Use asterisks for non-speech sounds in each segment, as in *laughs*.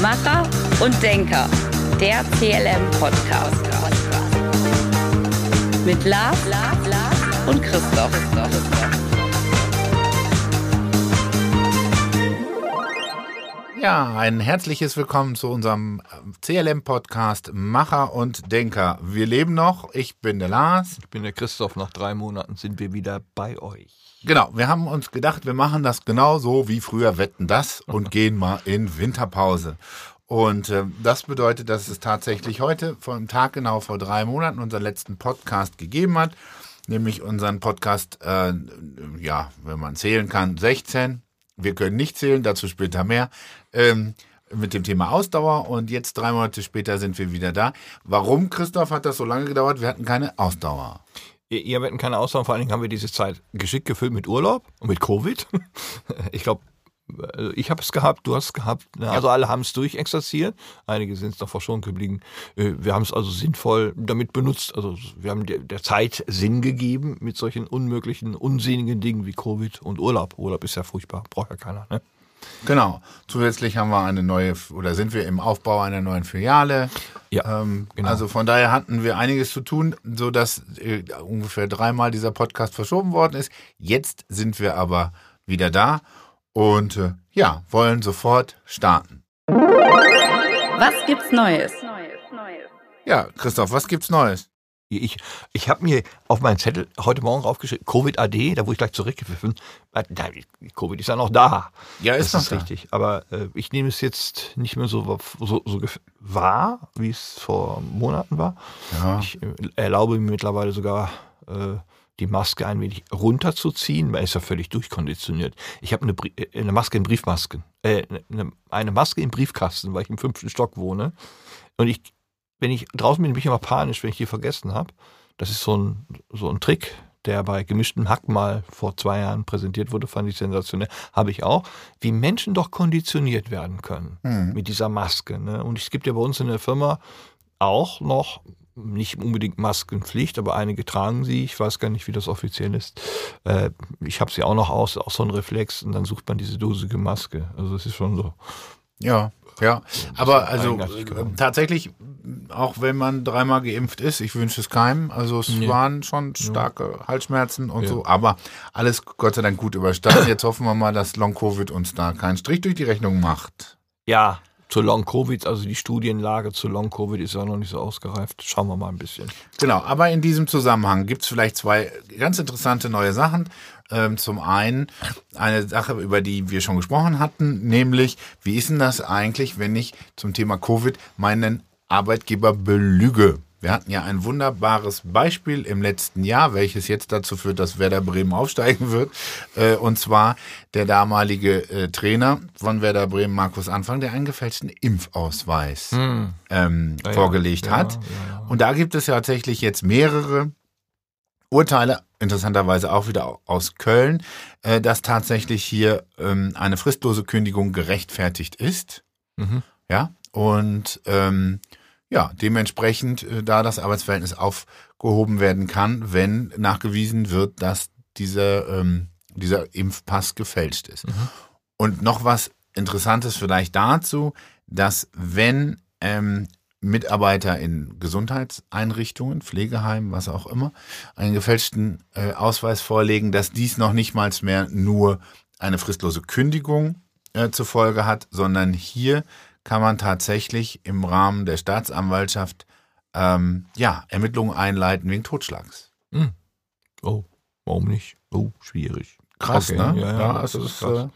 Macher und Denker, der CLM Podcast. Mit Lars, und Christoph. Ja, ein herzliches Willkommen zu unserem CLM-Podcast Macher und Denker. Wir leben noch. Ich bin der Lars. Ich bin der Christoph. Nach drei Monaten sind wir wieder bei euch. Genau, wir haben uns gedacht, wir machen das genauso wie früher Wetten das und *laughs* gehen mal in Winterpause. Und äh, das bedeutet, dass es tatsächlich heute, vor einem Tag genau vor drei Monaten, unseren letzten Podcast gegeben hat. Nämlich unseren Podcast, äh, ja, wenn man zählen kann, 16. Wir können nicht zählen, dazu später mehr. Ähm, mit dem Thema Ausdauer und jetzt drei Monate später sind wir wieder da. Warum, Christoph, hat das so lange gedauert? Wir hatten keine Ausdauer. Ja, wir hatten keine Ausdauer, vor allen Dingen haben wir diese Zeit geschickt gefüllt mit Urlaub und mit Covid. *laughs* Ich glaube, also ich habe es gehabt, du hast es gehabt. Ne? Also alle haben es durchexerziert. Einige sind es noch verschont geblieben. Äh, wir haben es also sinnvoll damit benutzt. Also wir haben der Zeit Sinn gegeben mit solchen unmöglichen, unsinnigen Dingen wie Covid und Urlaub. Urlaub ist ja furchtbar, braucht ja keiner. Ne? Genau. Zusätzlich haben wir eine neue oder sind wir im Aufbau einer neuen Filiale. Ja, ähm, genau. Also von daher hatten wir einiges zu tun, so dass äh, ungefähr dreimal dieser Podcast verschoben worden ist. Jetzt sind wir aber wieder da und äh, ja, wollen sofort starten. Was gibt's Neues? Ja, Christoph, was gibt's Neues? Ich, ich habe mir auf meinen Zettel heute Morgen raufgeschrieben, Covid-AD, da wurde ich gleich zurückgepfiffen. Covid ist ja noch da. Ja, ist das ist richtig. Aber äh, ich nehme es jetzt nicht mehr so, so, so wahr, wie es vor Monaten war. Ja. Ich äh, erlaube mir mittlerweile sogar äh, die Maske ein wenig runterzuziehen. Man ist ja völlig durchkonditioniert. Ich habe eine, äh, eine, Maske in Briefmasken. Äh, eine, eine Maske im Briefkasten, weil ich im fünften Stock wohne. Und ich wenn ich draußen bin, bin ich immer panisch, wenn ich die vergessen habe. Das ist so ein, so ein Trick, der bei gemischtem Hack mal vor zwei Jahren präsentiert wurde, fand ich sensationell. Habe ich auch. Wie Menschen doch konditioniert werden können mhm. mit dieser Maske. Ne? Und es gibt ja bei uns in der Firma auch noch nicht unbedingt Maskenpflicht, aber einige tragen sie. Ich weiß gar nicht, wie das offiziell ist. Äh, ich habe sie auch noch aus, auch so ein Reflex und dann sucht man diese dosige Maske. Also es ist schon so. Ja, ja, aber also äh, tatsächlich, auch wenn man dreimal geimpft ist, ich wünsche es keinem. Also es nee. waren schon starke ja. Halsschmerzen und ja. so, aber alles Gott sei Dank gut überstanden. Jetzt hoffen wir mal, dass Long Covid uns da keinen Strich durch die Rechnung macht. Ja, zu Long Covid, also die Studienlage zu Long Covid ist ja noch nicht so ausgereift. Schauen wir mal ein bisschen. Genau, aber in diesem Zusammenhang gibt es vielleicht zwei ganz interessante neue Sachen. Ähm, zum einen eine Sache, über die wir schon gesprochen hatten, nämlich, wie ist denn das eigentlich, wenn ich zum Thema Covid meinen Arbeitgeber belüge? Wir hatten ja ein wunderbares Beispiel im letzten Jahr, welches jetzt dazu führt, dass Werder Bremen aufsteigen wird. Äh, und zwar der damalige äh, Trainer von Werder Bremen, Markus Anfang, der einen gefälschten Impfausweis hm. ähm, ja, vorgelegt ja, hat. Ja, und da gibt es ja tatsächlich jetzt mehrere Urteile, interessanterweise auch wieder aus Köln, äh, dass tatsächlich hier ähm, eine fristlose Kündigung gerechtfertigt ist. Mhm. Ja, und ähm, ja, dementsprechend, äh, da das Arbeitsverhältnis aufgehoben werden kann, wenn nachgewiesen wird, dass dieser, ähm, dieser Impfpass gefälscht ist. Mhm. Und noch was Interessantes vielleicht dazu, dass wenn ähm, Mitarbeiter in Gesundheitseinrichtungen, Pflegeheimen, was auch immer, einen gefälschten äh, Ausweis vorlegen, dass dies noch nicht mal mehr nur eine fristlose Kündigung äh, zur Folge hat, sondern hier kann man tatsächlich im Rahmen der Staatsanwaltschaft ähm, ja, Ermittlungen einleiten wegen Totschlags. Hm. Oh, warum nicht? Oh, schwierig. Krass, okay. ne? Ja, ja, ja das, das, ist krass. Äh,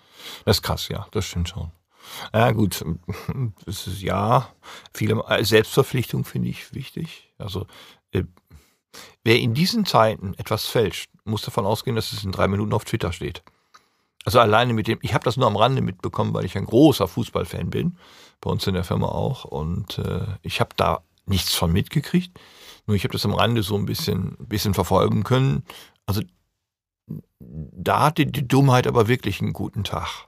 das ist krass, ja, das stimmt schon. Ja, gut, *laughs* das ist ja, viele äh, Selbstverpflichtung finde ich wichtig. Also, äh, wer in diesen Zeiten etwas fälscht, muss davon ausgehen, dass es in drei Minuten auf Twitter steht. Also alleine mit dem, ich habe das nur am Rande mitbekommen, weil ich ein großer Fußballfan bin, bei uns in der Firma auch. Und äh, ich habe da nichts von mitgekriegt. Nur ich habe das am Rande so ein bisschen, bisschen verfolgen können. Also da hatte die Dummheit aber wirklich einen guten Tag.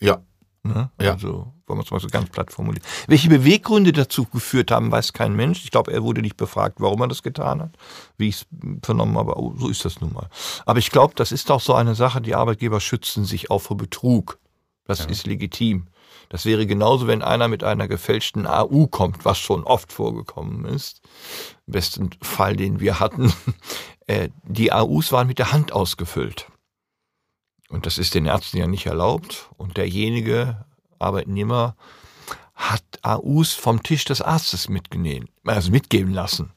Ja. Ne? Ja. Also, wollen wir es mal so ganz platt formulieren. Welche Beweggründe dazu geführt haben, weiß kein Mensch. Ich glaube, er wurde nicht befragt, warum er das getan hat, wie ich es vernommen habe. Oh, so ist das nun mal. Aber ich glaube, das ist auch so eine Sache, die Arbeitgeber schützen sich auch vor Betrug. Das ja. ist legitim. Das wäre genauso, wenn einer mit einer gefälschten AU kommt, was schon oft vorgekommen ist. Im besten Fall, den wir hatten. *laughs* Äh, die AUs waren mit der Hand ausgefüllt. Und das ist den Ärzten ja nicht erlaubt. Und derjenige, Arbeitnehmer, hat AUs vom Tisch des Arztes mitgenommen, also mitgeben lassen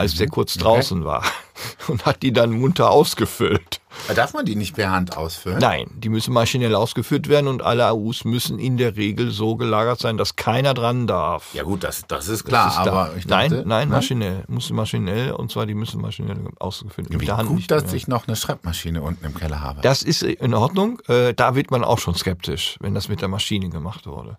als der mhm. kurz draußen okay. war *laughs* und hat die dann munter ausgefüllt. Darf man die nicht per Hand ausfüllen? Nein, die müssen maschinell ausgeführt werden und alle AUs müssen in der Regel so gelagert sein, dass keiner dran darf. Ja gut, das, das ist klar, das ist aber ich dachte, Nein, nein, maschinell. Muss maschinell und zwar die müssen maschinell ausgeführt werden. Wie Hand gut, dass ich noch eine Schreibmaschine unten im Keller habe. Das ist in Ordnung. Äh, da wird man auch schon skeptisch, wenn das mit der Maschine gemacht wurde.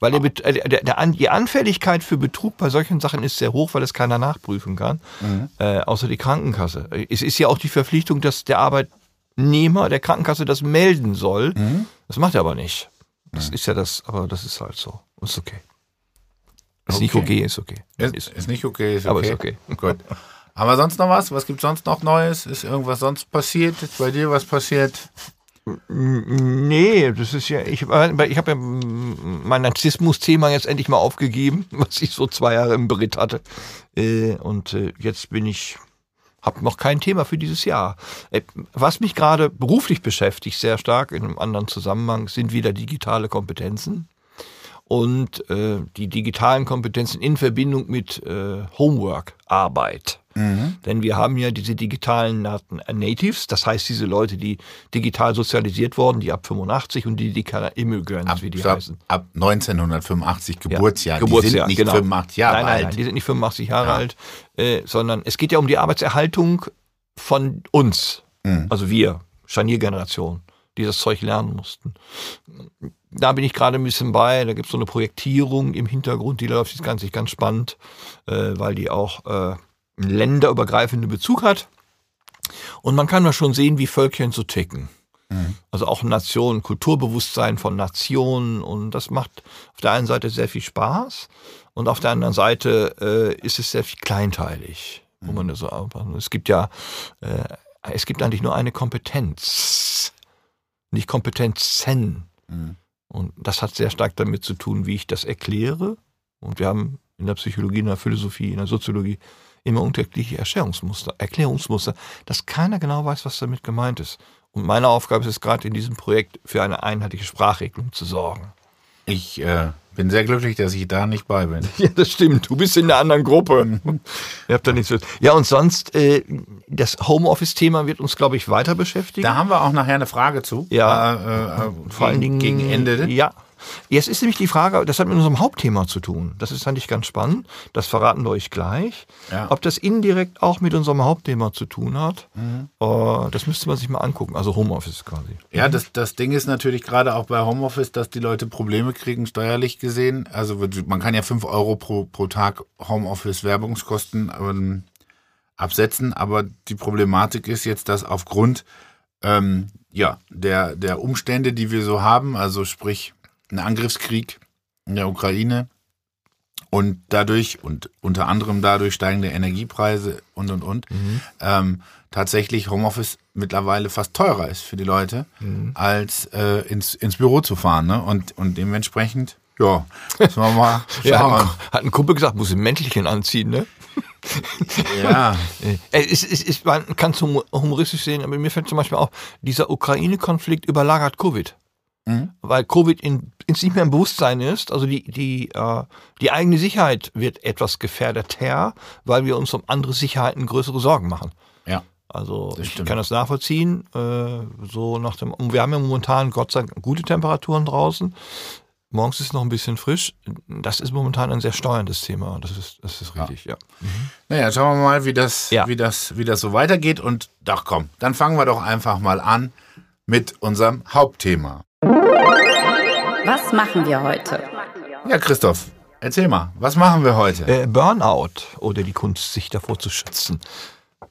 Weil der, äh, der, der, die Anfälligkeit für Betrug bei solchen Sachen ist sehr hoch, weil es keiner nachprüfen kann, mhm. äh, außer die Krankenkasse. Es ist ja auch die Verpflichtung, dass der Arbeitnehmer der Krankenkasse das melden soll. Mhm. Das macht er aber nicht. Das mhm. ist ja das, aber das ist halt so. Ist okay. Ist okay. nicht okay, ist okay. Ist, ist, ist, nicht okay, ist okay. Aber ist okay. *laughs* Gut. Haben wir sonst noch was? Was gibt sonst noch Neues? Ist irgendwas sonst passiert? Ist bei dir was passiert? Nee, das ist ja, ich, ich habe ja mein Narzissmus-Thema jetzt endlich mal aufgegeben, *laughs* was ich so zwei Jahre im Beritt hatte. Äh, und äh, jetzt bin ich, habe noch kein Thema für dieses Jahr. Äh, was mich gerade beruflich beschäftigt, sehr stark in einem anderen Zusammenhang, sind wieder digitale Kompetenzen und die digitalen Kompetenzen in Verbindung mit Homework, Arbeit. Mhm. Denn wir haben ja diese digitalen Natives, das heißt diese Leute, die digital sozialisiert wurden, die ab 85 und die Digital Immigrants, ab, wie die ab, heißen. Ab 1985 Geburtsjahr. Ja, Geburtsjahr, die sind nicht genau. 85 Jahre nein, nein, alt. Nein, die sind nicht 85 Jahre ja. alt, äh, sondern es geht ja um die Arbeitserhaltung von uns, mhm. also wir, Scharniergeneration, die das Zeug lernen mussten. Da bin ich gerade ein bisschen bei. Da gibt es so eine Projektierung im Hintergrund, die läuft jetzt ganz, ganz spannend, äh, weil die auch äh, länderübergreifenden Bezug hat. Und man kann da schon sehen, wie Völkchen so ticken. Mhm. Also auch Nationen, Kulturbewusstsein von Nationen und das macht auf der einen Seite sehr viel Spaß und auf der anderen Seite äh, ist es sehr viel kleinteilig, mhm. wo man das so. Es gibt ja, äh, es gibt eigentlich nur eine Kompetenz, nicht Kompetenzen. Mhm. Und das hat sehr stark damit zu tun, wie ich das erkläre. Und wir haben in der Psychologie, in der Philosophie, in der Soziologie immer unterschiedliche Erklärungsmuster, Erklärungsmuster, dass keiner genau weiß, was damit gemeint ist. Und meine Aufgabe ist es gerade in diesem Projekt für eine einheitliche Sprachregelung zu sorgen. Ich äh, bin sehr glücklich, dass ich da nicht bei bin. *laughs* Ja, das stimmt. Du bist in der anderen Gruppe. *laughs* Ihr habt da nichts. Ja, und sonst, äh, das Homeoffice-Thema wird uns, glaube ich, weiter beschäftigen. Da haben wir auch nachher eine Frage zu. Ja, äh, äh, vor allen Dingen gegen Ende. Ja, Jetzt ist nämlich die Frage, das hat mit unserem Hauptthema zu tun. Das ist eigentlich ganz spannend. Das verraten wir euch gleich. Ja. Ob das indirekt auch mit unserem Hauptthema zu tun hat, mhm. uh, das müsste man sich mal angucken. Also Homeoffice quasi. Ja, das, das Ding ist natürlich gerade auch bei Homeoffice, dass die Leute Probleme kriegen, steuerlich gesehen. Also man kann ja 5 Euro pro, pro Tag Homeoffice-Werbungskosten ähm, absetzen, aber die Problematik ist jetzt, dass aufgrund ähm, ja, der, der Umstände, die wir so haben, also sprich ein Angriffskrieg in der Ukraine und dadurch und unter anderem dadurch steigende Energiepreise und und und mhm. ähm, tatsächlich Homeoffice mittlerweile fast teurer ist für die Leute, mhm. als äh, ins, ins Büro zu fahren. Ne? Und, und dementsprechend, ja, müssen wir mal *laughs* schauen. ja, hat ein Kumpel gesagt, muss ein Mäntelchen anziehen, ne? *laughs* ja. *laughs* es, es, es, man kann es humoristisch sehen, aber mir fällt zum Beispiel auch, dieser Ukraine-Konflikt überlagert Covid. Mhm. Weil Covid in, ins nicht mehr im Bewusstsein ist. Also die, die, äh, die eigene Sicherheit wird etwas gefährdeter, weil wir uns um andere Sicherheiten größere Sorgen machen. Ja. Also ich kann das nachvollziehen. Äh, so nach dem, wir haben ja momentan Gott sei Dank gute Temperaturen draußen. Morgens ist es noch ein bisschen frisch. Das ist momentan ein sehr steuerndes Thema. Das ist, das ist richtig, ja. ja. Mhm. Naja, schauen wir mal, wie das, ja. wie, das, wie das so weitergeht. Und doch komm, dann fangen wir doch einfach mal an mit unserem Hauptthema. Was machen wir heute? Ja, Christoph, erzähl mal, was machen wir heute? Äh, Burnout oder die Kunst, sich davor zu schützen.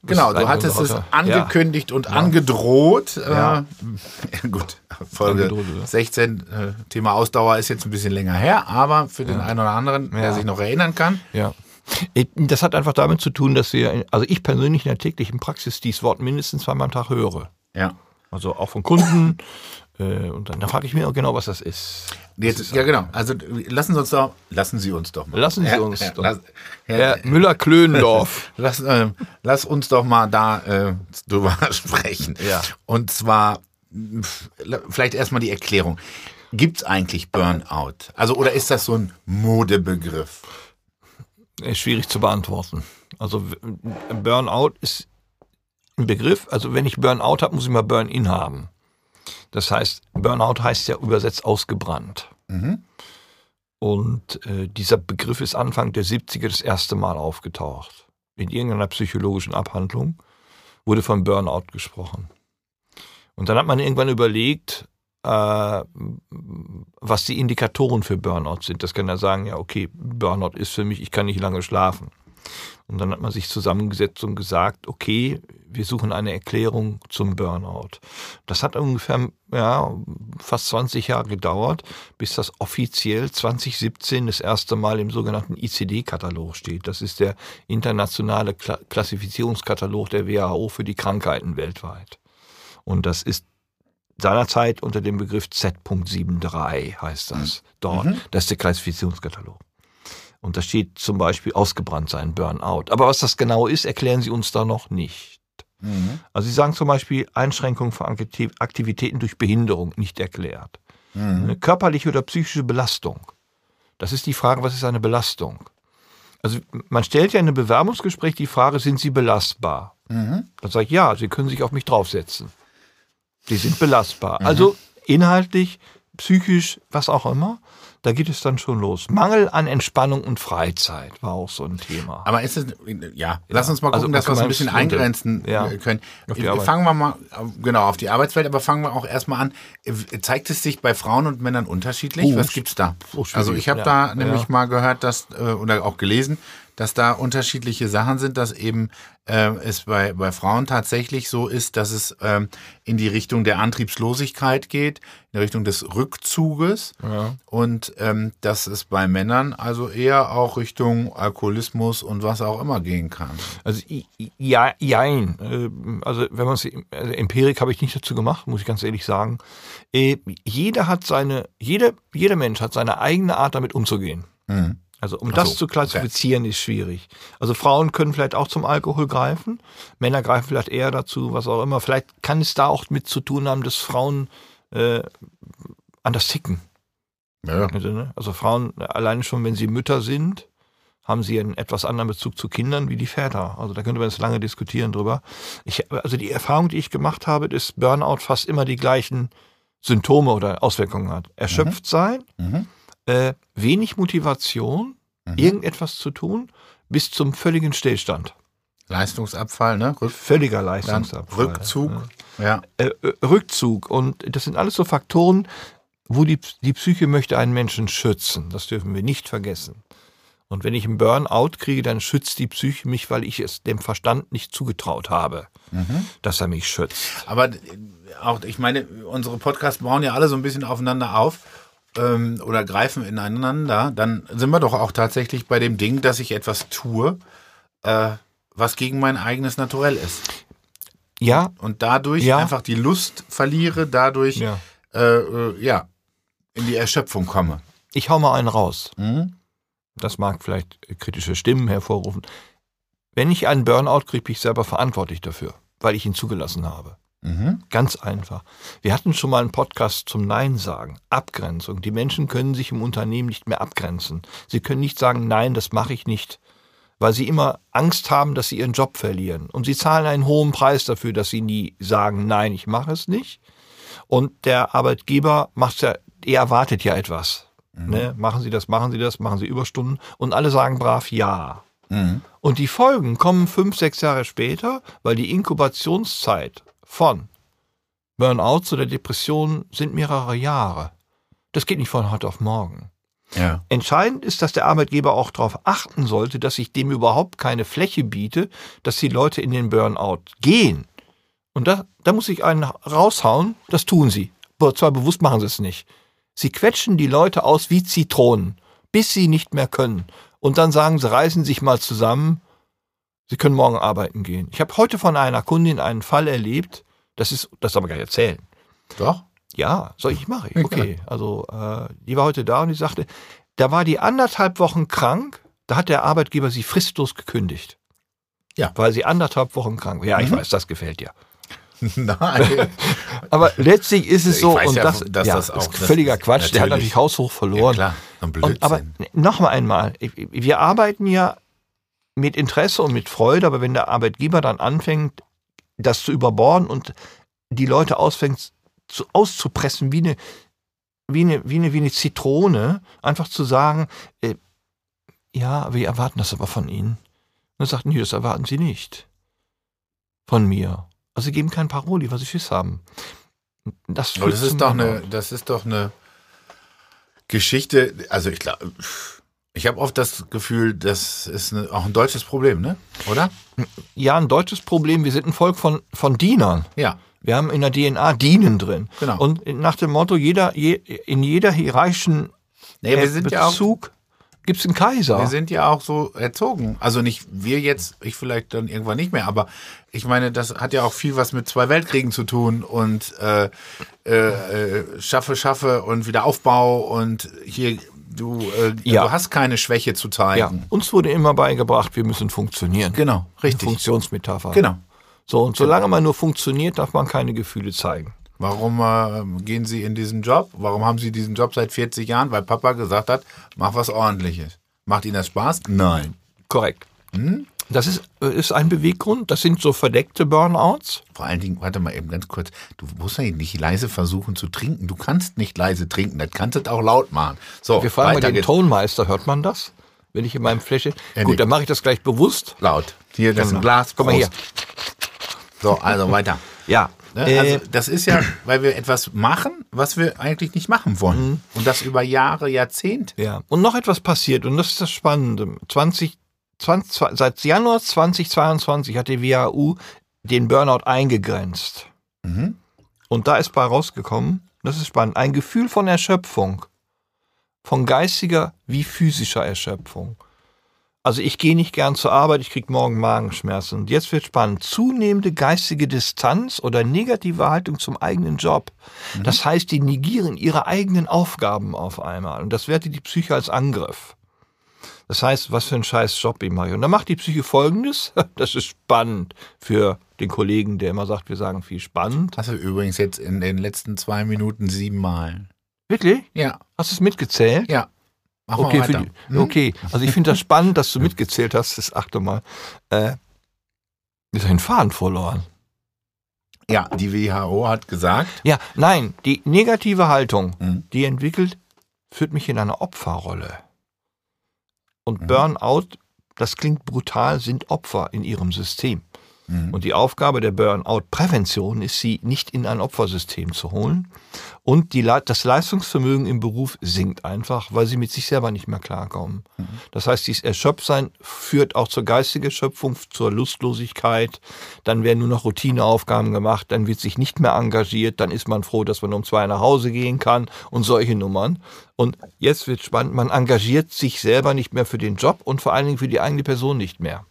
Genau, du hattest es angekündigt ja. und ja. angedroht. Äh, ja. *laughs* Äh, gut, Folge angedroht, 16, äh, Thema Ausdauer ist jetzt ein bisschen länger her, aber für den einen oder anderen, der sich noch erinnern kann. Ja. Äh, das hat einfach damit zu tun, dass wir, also ich persönlich in der täglichen Praxis dieses Wort mindestens zweimal am Tag höre. Ja. Also auch von Kunden, Äh, und dann, dann frage ich mich auch genau, was das ist. Jetzt, ja, genau. Also lassen Sie uns doch, lassen Sie uns doch mal. Lassen Sie Herr- uns Herr, doch. Lass, Herr, Herr Müller-Klöndorf. *laughs* lass, äh, lass uns doch mal da äh, drüber *laughs* sprechen. Ja. Und zwar vielleicht erstmal die Erklärung. Gibt es eigentlich Burnout? Also oder ist das so ein Modebegriff? ist schwierig zu beantworten. Also Burnout ist ein Begriff. Also wenn ich Burnout habe, muss ich mal Burn-in haben. Das heißt, Burnout heißt ja übersetzt ausgebrannt. Und äh, dieser Begriff ist Anfang der 70er das erste Mal aufgetaucht. In irgendeiner psychologischen Abhandlung wurde von Burnout gesprochen. Und dann hat man irgendwann überlegt, äh, was die Indikatoren für Burnout sind. Das kann ja sagen, ja, okay, Burnout ist für mich, ich kann nicht lange schlafen. Und dann hat man sich zusammengesetzt und gesagt, okay, wir suchen eine Erklärung zum Burnout. Das hat ungefähr ja, fast 20 Jahre gedauert, bis das offiziell 2017 das erste Mal im sogenannten ICD-Katalog steht. Das ist der internationale Kla Klassifizierungskatalog der WHO für die Krankheiten weltweit. Und das ist seinerzeit unter dem Begriff Z.73 heißt das dort. Das ist der Klassifizierungskatalog. Und da steht zum Beispiel ausgebrannt sein, Burnout. Aber was das genau ist, erklären Sie uns da noch nicht. Also Sie sagen zum Beispiel Einschränkung von Aktiv- Aktivitäten durch Behinderung nicht erklärt. Eine körperliche oder psychische Belastung. Das ist die Frage, was ist eine Belastung? Also man stellt ja in einem Bewerbungsgespräch die Frage, sind Sie belastbar? Dann sage ich, ja, Sie können sich auf mich draufsetzen. Die sind belastbar. Also inhaltlich, psychisch, was auch immer, da geht es dann schon los. Mangel an Entspannung und Freizeit war auch so ein Thema. Aber ist es, ja, lass uns mal Also gucken, dass wir es ein bisschen es- eingrenzen Ja. äh, können. Auf die Arbeit. Fangen wir mal, genau, auf die Arbeitswelt, aber fangen wir auch erstmal an. Äh, Zeigt es sich bei Frauen und Männern unterschiedlich? Oh, Was gibt's da? oh, also ich habe ja. da nämlich Ja. mal gehört, dass, äh, oder auch gelesen, dass da unterschiedliche Sachen sind, dass eben äh, es bei, bei Frauen tatsächlich so ist, dass es ähm, in die Richtung der Antriebslosigkeit geht, in die Richtung des Rückzuges Ja. und ähm, dass es bei Männern also eher auch Richtung Alkoholismus und was auch immer gehen kann. Also ja, jein. Äh, Also wenn man es, also Empirik habe ich nicht dazu gemacht, muss ich ganz ehrlich sagen. Äh, Jeder hat seine, jeder, jeder Mensch hat seine eigene Art, damit umzugehen. Also um das so, zu klassifizieren, ist schwierig. Also Frauen können vielleicht auch zum Alkohol greifen, Männer greifen vielleicht eher dazu, was auch immer. Vielleicht kann es da auch mit zu tun haben, dass Frauen äh, anders ticken. Ja. Also, ne? also Frauen, alleine schon, wenn sie Mütter sind, haben sie einen etwas anderen Bezug zu Kindern wie die Väter. Also da könnte man jetzt lange diskutieren drüber. Ich, also die Erfahrung, die ich gemacht habe, ist Burnout fast immer die gleichen Symptome oder Auswirkungen hat. Erschöpft sein, Mhm. Äh, wenig Motivation, irgendetwas zu tun, bis zum völligen Stillstand. Leistungsabfall, ne? Rück, Völliger Leistungsabfall. Rückzug. Ja. äh, äh, Rückzug. Und das sind alles so Faktoren, wo die, die Psyche möchte einen Menschen schützen. Das dürfen wir nicht vergessen. Und wenn ich einen Burnout kriege, dann schützt die Psyche mich, weil ich es dem Verstand nicht zugetraut habe, dass er mich schützt. Aber auch, ich meine, unsere Podcasts bauen ja alle so ein bisschen aufeinander auf ähm, oder greifen ineinander. Dann sind wir doch auch tatsächlich bei dem Ding, dass ich etwas tue, äh, was gegen mein eigenes Naturell ist. Ja, Und dadurch Ja. einfach die Lust verliere, dadurch ja. äh, äh, ja, in die Erschöpfung komme. Ich hau mal einen raus. Mhm. Das mag vielleicht kritische Stimmen hervorrufen. Wenn ich einen Burnout kriege, bin ich selber verantwortlich dafür, weil ich ihn zugelassen habe. Mhm. Ganz einfach. Wir hatten schon mal einen Podcast zum Nein sagen. Abgrenzung. Die Menschen können sich im Unternehmen nicht mehr abgrenzen. Sie können nicht sagen, nein, das mache ich nicht, weil sie immer Angst haben, dass sie ihren Job verlieren. Und sie zahlen einen hohen Preis dafür, dass sie nie sagen, nein, ich mache es nicht. Und der Arbeitgeber macht ja, er erwartet ja etwas. Ne? Machen Sie das, machen Sie das, machen Sie Überstunden. Und alle sagen brav ja. Mhm. Und die Folgen kommen fünf, sechs Jahre später, weil die Inkubationszeit von Burnouts oder Depressionen sind mehrere Jahre. Das geht nicht von heute auf morgen. Ja. Entscheidend ist, dass der Arbeitgeber auch darauf achten sollte, dass ich dem überhaupt keine Fläche biete, dass die Leute in den Burnout gehen. Und da, da muss ich einen raushauen, das tun sie. Aber zwar bewusst machen sie es nicht. Sie quetschen die Leute aus wie Zitronen, bis sie nicht mehr können. Und dann sagen sie, reißen sich mal zusammen, sie können morgen arbeiten gehen. Ich habe heute von einer Kundin einen Fall erlebt, das ist, das aber gar nicht erzählen. Doch? Ja, soll ich mache ich. Okay. Also äh, die war heute da und die sagte, da war die anderthalb Wochen krank, da hat der Arbeitgeber sie fristlos gekündigt. Ja. Weil sie anderthalb Wochen krank war. Ja, ich weiß, das gefällt dir. *laughs* Nein. *laughs* Aber letztlich ist es Ich so, und ja, das, dass ja, das auch- ist völliger Quatsch. Der hat natürlich- natürlich haushoch verloren. Ja, klar, ein Und, aber Blödsinn. noch mal einmal, wir arbeiten ja mit Interesse und mit Freude, aber wenn der Arbeitgeber dann anfängt, das zu überborden und die Leute ausfängt zu, auszupressen wie eine, wie, eine, wie, eine, wie eine Zitrone, einfach zu sagen, äh, ja, wir erwarten das aber von Ihnen. Und er sagt, nee, das erwarten Sie nicht. Von mir. Also Sie geben kein Paroli, was Sie Schiss haben. Das, das ist doch eine, das ist doch eine Geschichte. Also ich glaube, ich habe oft das Gefühl, das ist eine, auch ein deutsches Problem, ne? Oder? Ja, ein deutsches Problem. Wir sind ein Volk von, von Dienern. Ja. Wir haben in der DNA Dienen drin. Genau. Und nach dem Motto, jeder, je, in jeder hierarchischen Nee, äh, Bezug gibt es einen Kaiser. Wir sind ja auch so erzogen. Also nicht wir jetzt, ich vielleicht dann irgendwann nicht mehr, aber ich meine, das hat ja auch viel was mit zwei Weltkriegen zu tun und äh, äh, äh, schaffe, schaffe und wieder Aufbau und hier, du, äh, Ja. du hast keine Schwäche zu ja, zeigen. uns wurde immer beigebracht, wir müssen funktionieren. Genau, richtig. Funktionsmetapher. Genau. So, und solange man nur funktioniert, darf man keine Gefühle zeigen. Warum äh, gehen Sie in diesen Job? Warum haben Sie diesen Job seit 40 Jahren? Weil Papa gesagt hat, mach was ordentliches. Macht Ihnen das Spaß? Nein. Korrekt. Hm? Das ist, äh, ist ein Beweggrund. Das sind so verdeckte Burnouts. Vor allen Dingen, warte mal eben ganz kurz, du musst ja nicht leise versuchen zu trinken. Du kannst nicht leise trinken, das kannst du auch laut machen. So, Wir fragen mal den geht's. Tonmeister, hört man das? Wenn ich in meinem Fläschchen. Ja, Gut, nee. dann mache ich das gleich bewusst. Laut. Hier, das ist ein Genau. Glas. Guck mal hier. So, also weiter. *laughs* Ja. Ne? Äh, Also das ist ja, weil wir etwas machen, was wir eigentlich nicht machen wollen. Mhm. Und das über Jahre, Jahrzehnte. Ja, und noch etwas passiert, und das ist das Spannende. 20, 20, seit Januar 2022 hat die WHU den Burnout eingegrenzt. Mhm. Und da ist bei rausgekommen, das ist spannend, ein Gefühl von Erschöpfung. Von geistiger wie physischer Erschöpfung. Also ich gehe nicht gern zur Arbeit, ich kriege morgen Magenschmerzen. Und jetzt wird spannend. Zunehmende geistige Distanz oder negative Haltung zum eigenen Job. Das heißt, die negieren ihre eigenen Aufgaben auf einmal. Und das wertet die Psyche als Angriff. Das heißt, was für ein scheiß Job ich mache. Und dann macht die Psyche folgendes. *laughs* Das ist spannend für den Kollegen, der immer sagt, wir sagen viel spannend. Hast du übrigens jetzt in den letzten zwei Minuten siebenmal. Wirklich? Ja, Hast du es mitgezählt? ja. Mach Okay, mal für weiter. die, okay, also ich finde das spannend, dass du mitgezählt hast, das achte Mal. Äh, ist ein Faden verloren. Ja, die WHO hat gesagt, Ja, nein, die negative Haltung, Mhm. die entwickelt, führt mich in eine Opferrolle. Und Mhm. Burnout, das klingt brutal, sind Opfer in ihrem System. Mhm. Und die Aufgabe der Burnout-Prävention ist, sie nicht in ein Opfersystem zu holen. Und die, das Leistungsvermögen im Beruf sinkt einfach, weil sie mit sich selber nicht mehr klarkommen. Das heißt, dieses Erschöpfsein führt auch zur geistigen Erschöpfung, zur Lustlosigkeit. Dann werden nur noch Routineaufgaben gemacht, dann wird sich nicht mehr engagiert, dann ist man froh, dass man um zwei nach Hause gehen kann und solche Nummern. Und jetzt wird spannend, man engagiert sich selber nicht mehr für den Job und vor allen Dingen für die eigene Person nicht mehr.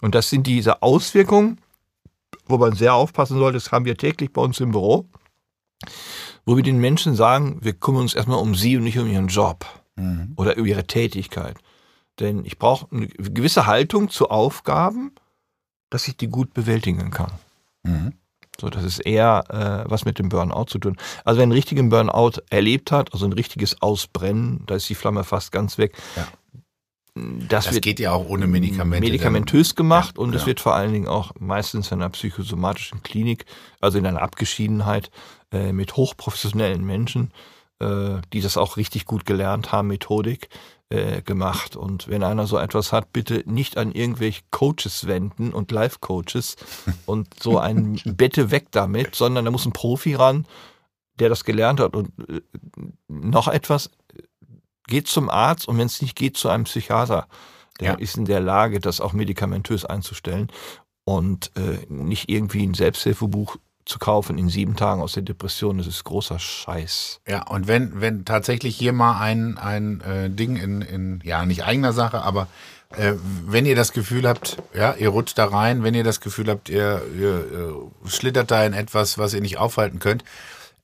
Und das sind diese Auswirkungen, wo man sehr aufpassen sollte, das haben wir täglich bei uns im Büro, wo wir den Menschen sagen, wir kümmern uns erstmal um sie und nicht um ihren Job Mhm. oder über ihre Tätigkeit. Denn ich brauche eine gewisse Haltung zu Aufgaben, dass ich die gut bewältigen kann. Mhm. So, das ist eher äh, was mit dem Burnout zu tun. Also wer einen richtigen Burnout erlebt hat, also ein richtiges Ausbrennen, da ist die Flamme fast ganz weg. Ja. Das, Das wird geht ja auch ohne Medikamente. medikamentös gemacht Ja, und es genau. wird vor allen Dingen auch meistens in einer psychosomatischen Klinik, also in einer Abgeschiedenheit äh, mit hochprofessionellen Menschen, äh, die das auch richtig gut gelernt haben, Methodik äh, gemacht. Und wenn einer so etwas hat, bitte nicht an irgendwelche Coaches wenden und Life-Coaches *laughs* und so ein Bette weg damit, sondern da muss ein Profi ran, der das gelernt hat. Und äh, noch etwas, geht zum Arzt und wenn es nicht geht, zu einem Psychiater. Der Ja. ist in der Lage, das auch medikamentös einzustellen und äh, nicht irgendwie ein Selbsthilfebuch zu kaufen in sieben Tagen aus der Depression. Das ist großer Scheiß. Ja, und wenn, wenn tatsächlich hier mal ein, ein äh, Ding in, in, ja, nicht eigener Sache, aber äh, wenn ihr das Gefühl habt, ja, ihr rutscht da rein, wenn ihr das Gefühl habt, ihr, ihr, äh, schlittert da in etwas, was ihr nicht aufhalten könnt,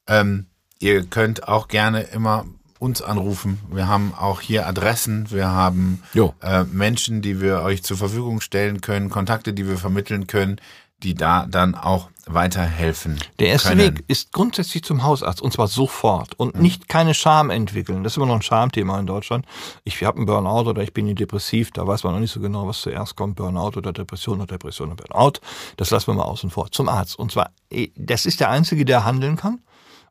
Ähm, ihr könnt auch gerne immer uns anrufen. Wir haben auch hier Adressen, wir haben äh, Menschen, die wir euch zur Verfügung stellen können, Kontakte, die wir vermitteln können, die da dann auch weiterhelfen. Der erste können. Weg ist grundsätzlich zum Hausarzt und zwar sofort und nicht keine Scham entwickeln. Das ist immer noch ein Schamthema in Deutschland. Ich habe einen Burnout oder ich bin depressiv, da weiß man noch nicht so genau, was zuerst kommt, Burnout oder Depression oder Depression oder Burnout. Das lassen wir mal außen vor. Zum Arzt. Und zwar, eh, das ist der Einzige, der handeln kann,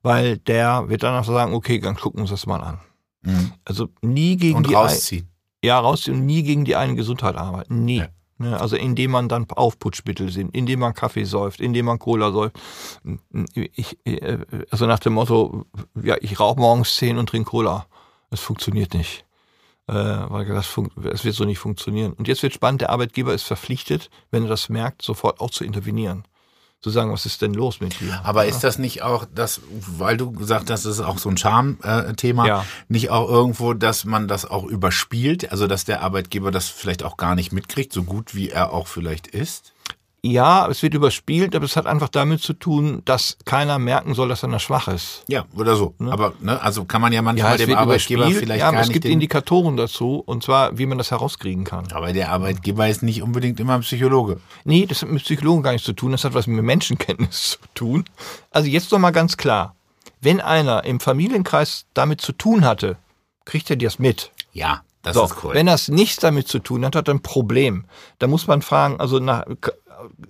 weil der wird dann auch sagen, okay, dann gucken wir uns das mal an. Mhm. Also nie gegen Und die ein- rausziehen. ja, rausziehen und nie gegen die eigene Gesundheit arbeiten. Nie. Ja. Ne, Also indem man dann Aufputschmittel sind, indem man Kaffee säuft, indem man Cola säuft. Ich, äh, also nach dem Motto, ja, ich rauche morgens zehn und trinke Cola. Das funktioniert nicht. Äh, weil das, das wird so nicht funktionieren. Und jetzt wird spannend, der Arbeitgeber ist verpflichtet, wenn er das merkt, sofort auch zu intervenieren. Zu sagen, was ist denn los mit dir? Aber ist das nicht auch das, weil du gesagt hast, das ist auch so ein Charme-Thema, Ja. nicht auch irgendwo, dass man das auch überspielt, also dass der Arbeitgeber das vielleicht auch gar nicht mitkriegt, so gut wie er auch vielleicht ist? Ja, es wird überspielt, aber es hat einfach damit zu tun, dass keiner merken soll, dass er da schwach ist. Ja, oder so. Aber ne, also kann man ja manchmal es dem Arbeitgeber vielleicht ja, aber gar es gibt Indikatoren dazu, und zwar, wie man das herauskriegen kann. Aber der Arbeitgeber ist nicht unbedingt immer ein Psychologe. Nee, das hat mit Psychologen gar nichts zu tun, das hat was mit Menschenkenntnis *laughs* zu tun. Also jetzt noch mal ganz klar, wenn einer im Familienkreis damit zu tun hatte, kriegt er das mit. Ja, das So, ist korrekt. wenn das nichts damit zu tun hat, hat er ein Problem. Da muss man fragen, also nach,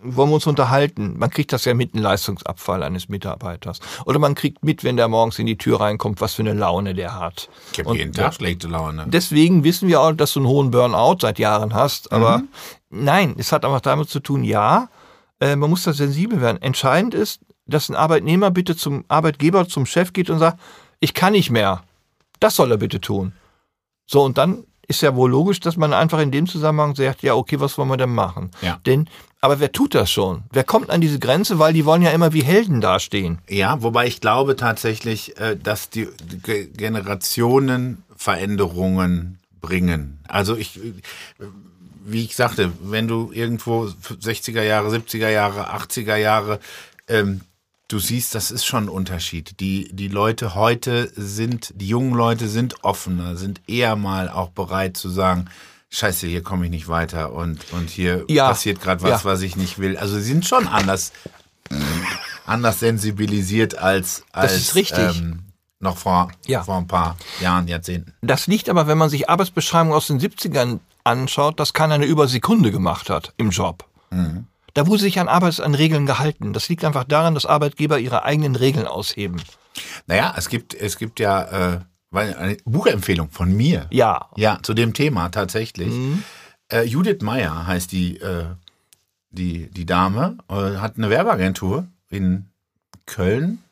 wollen wir uns unterhalten? Man kriegt das ja mit, einen Leistungsabfall eines Mitarbeiters. Oder man kriegt mit, wenn der morgens in die Tür reinkommt, was für eine Laune der hat. ich habe jeden Tag schlechte Laune. Deswegen wissen wir auch, dass du einen hohen Burnout seit Jahren hast. Aber Mhm. nein, es hat einfach damit zu tun, ja, äh, man muss da sensibel werden. Entscheidend ist, dass ein Arbeitnehmer bitte zum Arbeitgeber, zum Chef geht und sagt, ich kann nicht mehr. Das soll er bitte tun. So, und dann ist ja wohl logisch, dass man einfach in dem Zusammenhang sagt, ja, okay, was wollen wir denn machen? Ja. Denn, aber wer tut das schon? Wer kommt an diese Grenze? Weil die wollen ja immer wie Helden dastehen. Ja, wobei ich glaube tatsächlich, äh, dass die Ge- Generationen Veränderungen bringen. Also ich, äh, wie ich sagte, wenn du irgendwo 60er Jahre, 70er Jahre, 80er Jahre, ähm, du siehst, das ist schon ein Unterschied. Die, die Leute heute sind, die jungen Leute sind offener, sind eher mal auch bereit zu sagen, Scheiße, hier komme ich nicht weiter und, und hier Ja. passiert gerade was, Ja. was ich nicht will. Also sie sind schon anders anders sensibilisiert als, als ist richtig. Ähm, noch vor, Ja. vor ein paar Jahren, Jahrzehnten. Das liegt aber, wenn man sich Arbeitsbeschreibungen aus den 70ern anschaut, dass keiner eine Übersekunde gemacht hat im Job. Da wurde sich an Arbeits an Regeln gehalten. Das liegt einfach daran, dass Arbeitgeber ihre eigenen Regeln ausheben. Naja, es gibt, es gibt ja äh, eine Buchempfehlung von mir. Ja. Ja, zu dem Thema tatsächlich. Äh, Judith Meyer heißt die, äh, die, die Dame, äh, hat eine Werbeagentur in Köln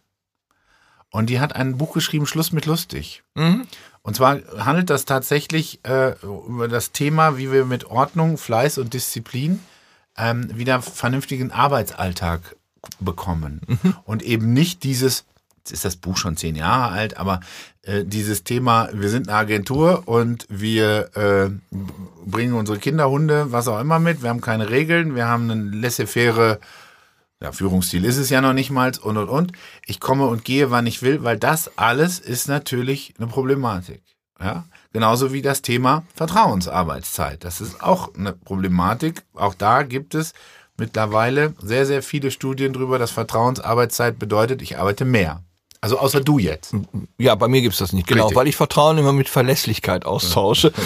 und die hat ein Buch geschrieben, Schluss mit lustig. Mhm. Und zwar handelt das tatsächlich äh, über das Thema, wie wir mit Ordnung, Fleiß und Disziplin ähm, wieder vernünftigen Arbeitsalltag bekommen. Und eben nicht dieses, jetzt ist das Buch schon zehn Jahre alt, aber äh, dieses Thema, wir sind eine Agentur und wir äh, bringen unsere Kinder, Hunde, was auch immer mit, wir haben keine Regeln, wir haben einen laissez-faire ja, Führungsstil ist es ja noch nicht mal und und und. Ich komme und gehe, wann ich will, weil das alles ist natürlich eine Problematik. Ja? Genauso wie das Thema Vertrauensarbeitszeit. Das ist auch eine Problematik. Auch da gibt es mittlerweile sehr, sehr viele Studien drüber, dass Vertrauensarbeitszeit bedeutet, ich arbeite mehr. Also außer du jetzt. Ja, bei mir gibt's das nicht. Genau, Richtig. weil ich Vertrauen immer mit Verlässlichkeit austausche. *laughs*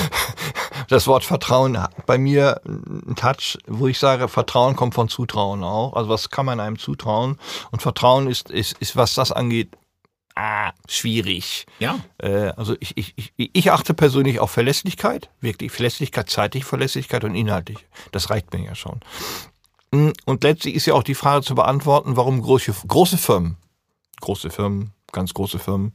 Das Wort Vertrauen hat bei mir einen Touch, wo ich sage, Vertrauen kommt von Zutrauen auch. Also was kann man einem zutrauen? Und Vertrauen ist, ist, ist was das angeht, ah, schwierig. Ja. Äh, also ich, ich, ich, ich achte persönlich auf Verlässlichkeit, wirklich Verlässlichkeit, zeitliche Verlässlichkeit und inhaltlich. Das reicht mir ja schon. Mm, Und letztlich ist ja auch die Frage zu beantworten, warum große, große Firmen, große Firmen, ganz große Firmen,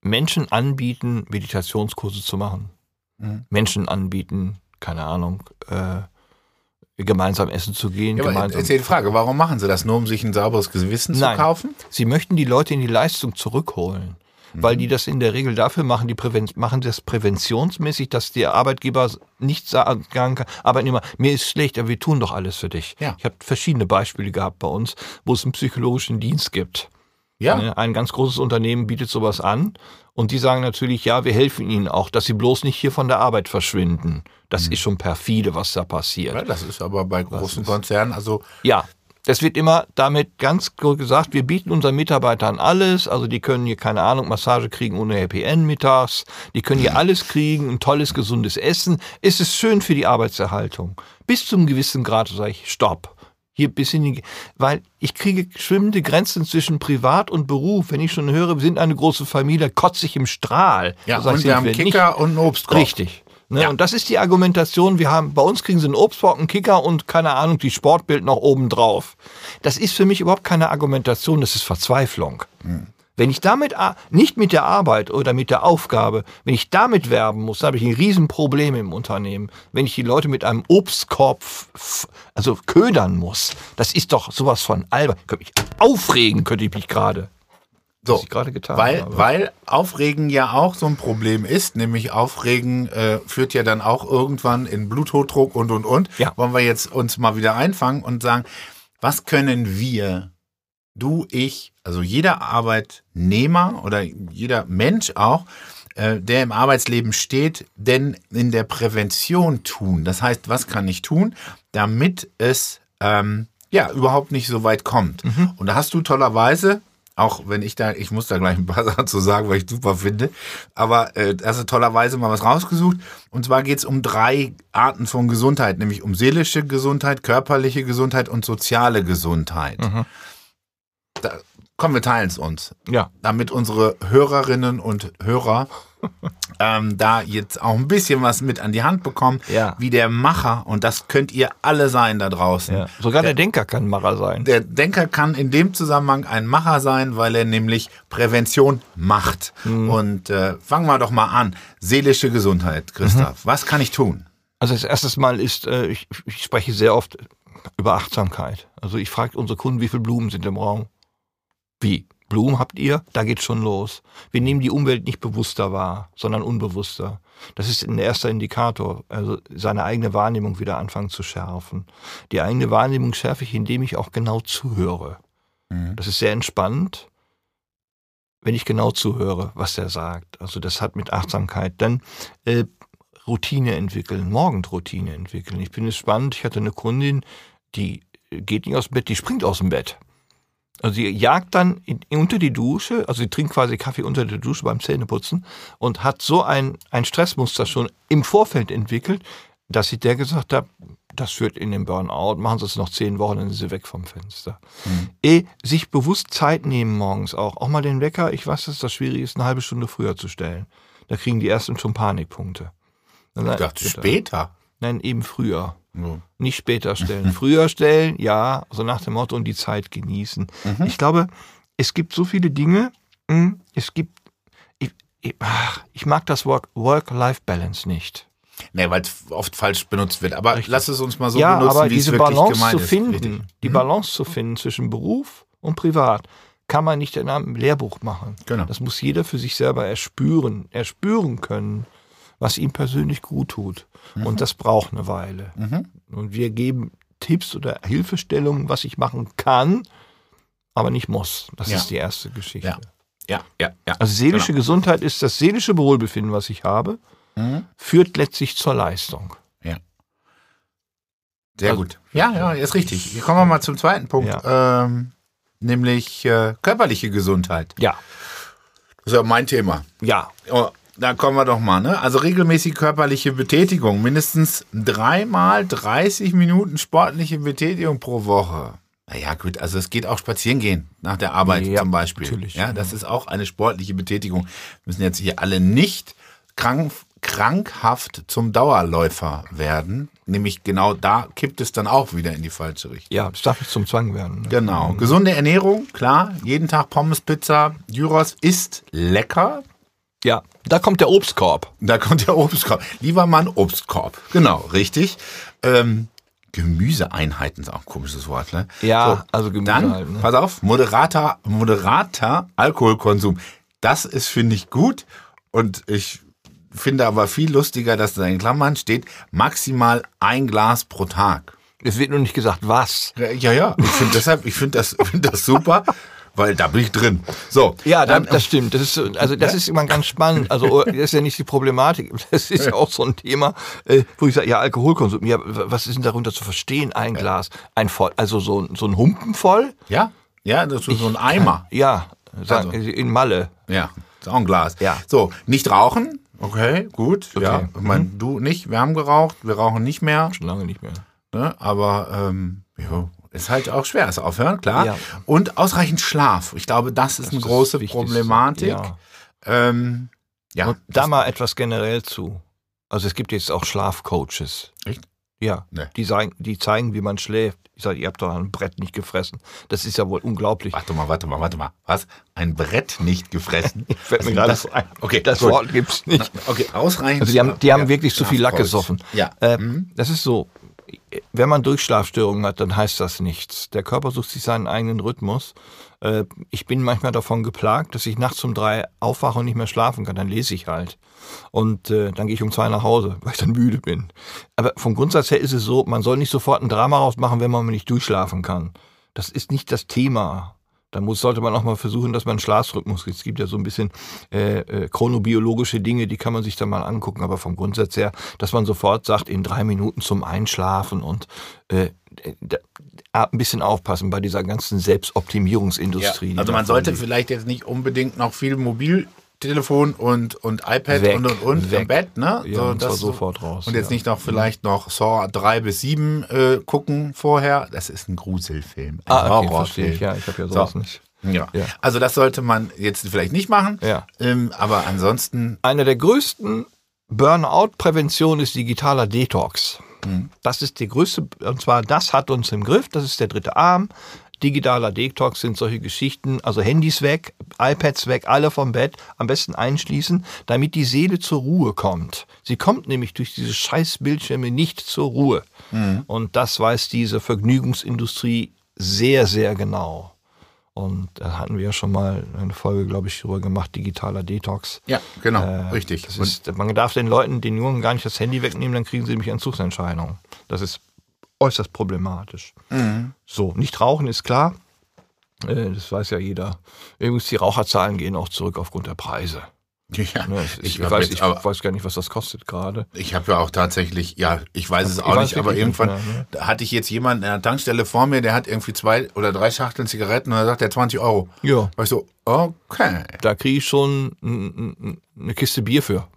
Menschen anbieten, Meditationskurse zu machen. Mhm. Menschen anbieten, keine Ahnung, äh, gemeinsam essen zu gehen. ja gemeinsam jetzt ist die Frage, warum machen sie das? Nur um sich ein sauberes Gewissen Nein. zu kaufen? Sie möchten die Leute in die Leistung zurückholen, weil die das in der Regel dafür machen, die Präven machen das präventionsmäßig, dass der Arbeitgeber nicht sagen kann, Arbeitnehmer, mir ist schlecht, aber wir tun doch alles für dich. Ja. Ich habe verschiedene Beispiele gehabt bei uns, wo es einen psychologischen Dienst gibt. Ja. Ein ganz großes Unternehmen bietet sowas an und die sagen natürlich, ja, wir helfen ihnen auch, dass sie bloß nicht hier von der Arbeit verschwinden. Das ist schon perfide, was da passiert. Ja, das ist aber bei großen Konzernen, also Ja, es wird immer damit ganz gut gesagt, wir bieten unseren Mitarbeitern alles, also die können hier, keine Ahnung, Massage kriegen ohne Happy End mittags, die können hier alles kriegen, ein tolles, gesundes Essen. Es ist schön für die Arbeitserhaltung. Bis zum gewissen Grad sage ich, stopp. Hier bis in die, weil ich kriege schwimmende Grenzen zwischen Privat und Beruf. Wenn ich schon höre, wir sind eine große Familie, kotze ich im Strahl. ja, Da sag ich, und wir haben wir nicht. Kicker und einen Obstkorb. Richtig. Ne? Ja. Und das ist die Argumentation, wir haben, bei uns kriegen sie einen Obstkorb, einen Kicker und keine Ahnung, die Sportbild noch oben drauf. Das ist für mich überhaupt keine Argumentation, das ist Verzweiflung. Hm. Wenn ich damit, nicht mit der Arbeit oder mit der Aufgabe, wenn ich damit werben muss, dann habe ich ein Riesenproblem im Unternehmen. Wenn ich die Leute mit einem Obstkorb, also ködern muss, das ist doch sowas von albern. Könnte mich aufregen, könnte ich mich gerade. So, was ich gerade getan weil, habe. weil Aufregen ja auch so ein Problem ist, nämlich Aufregen äh, führt ja dann auch irgendwann in Bluthochdruck und und und. Ja. Wollen wir jetzt uns mal wieder einfangen und sagen, was können wir, du, ich, also jeder Arbeitnehmer oder jeder Mensch auch, äh, der im Arbeitsleben steht, denn in der Prävention tun? Das heißt, was kann ich tun, damit es ähm, ja überhaupt nicht so weit kommt? Und da hast du tollerweise auch wenn ich da, ich muss da gleich ein paar *laughs* Sachen zu sagen, weil ich super finde, aber äh, hast du tollerweise mal was rausgesucht. Und zwar geht es um drei Arten von Gesundheit, nämlich um seelische Gesundheit, körperliche Gesundheit und soziale Gesundheit. Da, komm, wir teilen es uns, Ja. damit unsere Hörerinnen und Hörer *laughs* ähm, da jetzt auch ein bisschen was mit an die Hand bekommen, Ja. wie der Macher, und das könnt ihr alle sein da draußen. ja. Sogar der Denker kann Macher sein. Der Denker kann in dem Zusammenhang ein Macher sein, weil er nämlich Prävention macht. Und äh, fangen wir doch mal an. Seelische Gesundheit, Christoph. Was kann ich tun? Also das erste Mal ist, äh, ich, ich spreche sehr oft über Achtsamkeit. Also ich frage unsere Kunden, wie viele Blumen sind im Raum? Wie? Blumen habt ihr? Da geht's schon los. Wir nehmen die Umwelt nicht bewusster wahr, sondern unbewusster. Das ist ein erster Indikator, also seine eigene Wahrnehmung wieder anfangen zu schärfen. Die eigene Wahrnehmung schärfe ich, indem ich auch genau zuhöre. Das ist sehr entspannend, wenn ich genau zuhöre, was er sagt. Also das hat mit Achtsamkeit. Dann äh, Routine entwickeln, Morgenroutine entwickeln. Ich bin es spannend, ich hatte eine Kundin, die geht nicht aus dem Bett, die springt aus dem Bett. Also sie jagt dann in, unter die Dusche, also sie trinkt quasi Kaffee unter der Dusche beim Zähneputzen und hat so ein, ein Stressmuster schon im Vorfeld entwickelt, dass sie der gesagt hat, das führt in den Burnout, machen Sie es noch zehn Wochen, dann sind Sie weg vom Fenster. Eh, sich bewusst Zeit nehmen morgens auch. Auch mal den Wecker, ich weiß, dass das schwierig ist, eine halbe Stunde früher zu stellen. Da kriegen die ersten schon Panikpunkte. Dann Ich dachte später. Nein, eben früher. Ja. Nicht später stellen. *laughs* Früher stellen, ja, so nach dem Motto und die Zeit genießen. Ich glaube, es gibt so viele Dinge, hm, es gibt, ich, ich, ach, ich mag das Wort Work-Life-Balance nicht. Nee, weil es oft falsch benutzt wird. Aber lass es uns mal so ja, benutzen, aber wie es diese wirklich Balance gemeint zu finden, Richtig. die Balance zu finden zwischen Beruf und Privat, kann man nicht in einem Lehrbuch machen. Genau. Das muss jeder für sich selber erspüren, erspüren können, was ihm persönlich gut tut. Mhm. Und das braucht eine Weile. Und wir geben Tipps oder Hilfestellungen, was ich machen kann, aber nicht muss. Das Ja. ist die erste Geschichte. Ja. Ja, ja, ja. Also seelische Genau. Gesundheit ist das seelische Wohlbefinden, was ich habe, Mhm. führt letztlich zur Leistung. Ja. Sehr Also- gut. Ja, ja, ist richtig. Hier kommen wir mal zum zweiten Punkt, ähm, nämlich äh, körperliche Gesundheit. Ja, Das ist ja mein Thema. ja, Oh, da kommen wir doch mal, ne? Also regelmäßig körperliche Betätigung, mindestens dreimal 30 Minuten sportliche Betätigung pro Woche. Naja, gut, also es geht auch spazieren gehen nach der Arbeit Ja, zum Beispiel. natürlich, Ja, das ist auch eine sportliche Betätigung. Müssen jetzt hier alle nicht krank, krankhaft zum Dauerläufer werden. Nämlich genau da kippt es dann auch wieder in die falsche Richtung. ja, das darf nicht zum Zwang werden. Ne? Genau. Gesunde Ernährung, klar. Jeden Tag Pommes, Pizza. Gyros ist lecker. Ja, da kommt der Obstkorb. Da kommt der Obstkorb. Lieber Mann, Obstkorb. Genau, richtig. Ähm, Gemüseeinheiten ist auch ein komisches Wort, ne? Ja, also Gemüse Dann, halt, ne? pass auf, moderater, moderater Alkoholkonsum. Das ist, finde ich, gut. Und ich finde aber viel lustiger, dass da in Klammern steht, maximal ein Glas pro Tag. Es wird nur nicht gesagt, was. Ja, ja. Ich finde deshalb, ich finde das, *laughs* finde das super. Weil da bin ich drin. So. Ja, dann, das stimmt. Das ist, so- also das ist immer ganz spannend. Also das ist ja nicht die Problematik. *laughs* Das ist ja auch so ein Thema, äh, wo ich sage, ja, Alkoholkonsum. Ja, was ist denn darunter zu verstehen? Ein Glas, ein voll, also so, ein- so ein Humpen voll? ja, ja, das ist so ein Eimer. *laughs* Ja, sagen, Also. in Malle. Ja, ist auch ein Glas. Ja. So, nicht rauchen. Okay, gut. Ja, Okay. ich mein, du nicht, wir haben geraucht, wir rauchen nicht mehr. Schon lange nicht mehr. Ne? Aber ähm, jo, ist halt auch schwer, das Aufhören, klar. Ja. Und ausreichend Schlaf. Ich glaube, das ist eine ist große das Wichtigste. Problematik. Ja. Ähm, ja. Und da mal etwas generell zu. Also es gibt jetzt auch Schlafcoaches. Echt? Ja, Nee. die, zeigen, die zeigen, wie man schläft. Ich sage, ihr habt doch ein Brett nicht gefressen. Das ist ja wohl unglaublich. Warte mal, warte mal, warte mal. Was? Ein Brett nicht gefressen? *laughs* Fällt mir Was gerade ist so ein. Okay, Das gut. Wort gibt's nicht. Okay, ausreichend. Also die haben, die haben Ja, wirklich zu viel Lack gesoffen. Ja. Äh, Mhm. Das ist so. Wenn man Durchschlafstörungen hat, dann heißt das nichts. Der Körper sucht sich seinen eigenen Rhythmus. Äh, Ich bin manchmal davon geplagt, dass ich nachts um drei aufwache und nicht mehr schlafen kann. Dann lese ich halt. Und äh, dann gehe ich um zwei nach Hause, *laughs* weil ich dann müde bin. Aber vom Grundsatz her ist es so, man soll nicht sofort ein Drama rausmachen, wenn man nicht durchschlafen kann. Das ist nicht das Thema. Da muss, sollte man auch mal versuchen, dass man Schlafrhythmus. Es gibt ja so ein bisschen äh, äh, chronobiologische Dinge, die kann man sich dann mal angucken. Aber vom Grundsatz her, dass man sofort sagt, in drei Minuten zum Einschlafen und äh, ein bisschen aufpassen bei dieser ganzen Ja. Selbstoptimierungsindustrie. die Also man sollte vielleicht jetzt nicht unbedingt noch viel Mobiltelefon und, und iPad Weg, und und und weg. im Bett, ne? Ja, und zwar sofort raus, Und jetzt ja. nicht noch vielleicht noch Saw 3 bis 7 äh, gucken vorher. Das ist ein Gruselfilm. Ein Ah, okay, verstehe ich. Ja, ich habe ja sowas So. nicht. Ja. Ja. Also das sollte man jetzt vielleicht nicht machen. Ja. Ähm, aber ansonsten, Eine der größten Burnout-Prävention ist digitaler Detox. Das ist die größte, und zwar das hat uns im Griff, das ist der dritte Arm. Digitaler Detox sind solche Geschichten, also Handys weg, iPads weg, alle vom Bett, am besten einschließen, damit die Seele zur Ruhe kommt. Sie kommt nämlich durch diese scheiß Bildschirme nicht zur Ruhe. Und das weiß diese Vergnügungsindustrie sehr, sehr genau. Und da hatten wir ja schon mal eine Folge, glaube ich, drüber gemacht, digitaler Detox. ja, genau, Äh, richtig. Ist, man darf den Leuten, den Jungen gar nicht das Handy wegnehmen, dann kriegen sie nämlich Entzugsentscheidungen. Das ist äußerst problematisch. Mhm. So, nicht rauchen ist klar. Äh, Das weiß ja jeder. Übrigens, die Raucherzahlen gehen auch zurück aufgrund der Preise. ja, Ne, ich, Ich, weiß, jetzt ich aber, weiß gar nicht, was das kostet gerade. ich habe ja auch tatsächlich, ja, ich weiß es Ich auch weiß nicht, aber nicht irgendwann mehr, ne? hatte ich jetzt jemanden in der Tankstelle vor mir, der hat irgendwie zwei oder drei Schachteln Zigaretten und da sagt er 20 Euro. Ja, War ich so, okay, da kriege ich schon eine Kiste Bier für.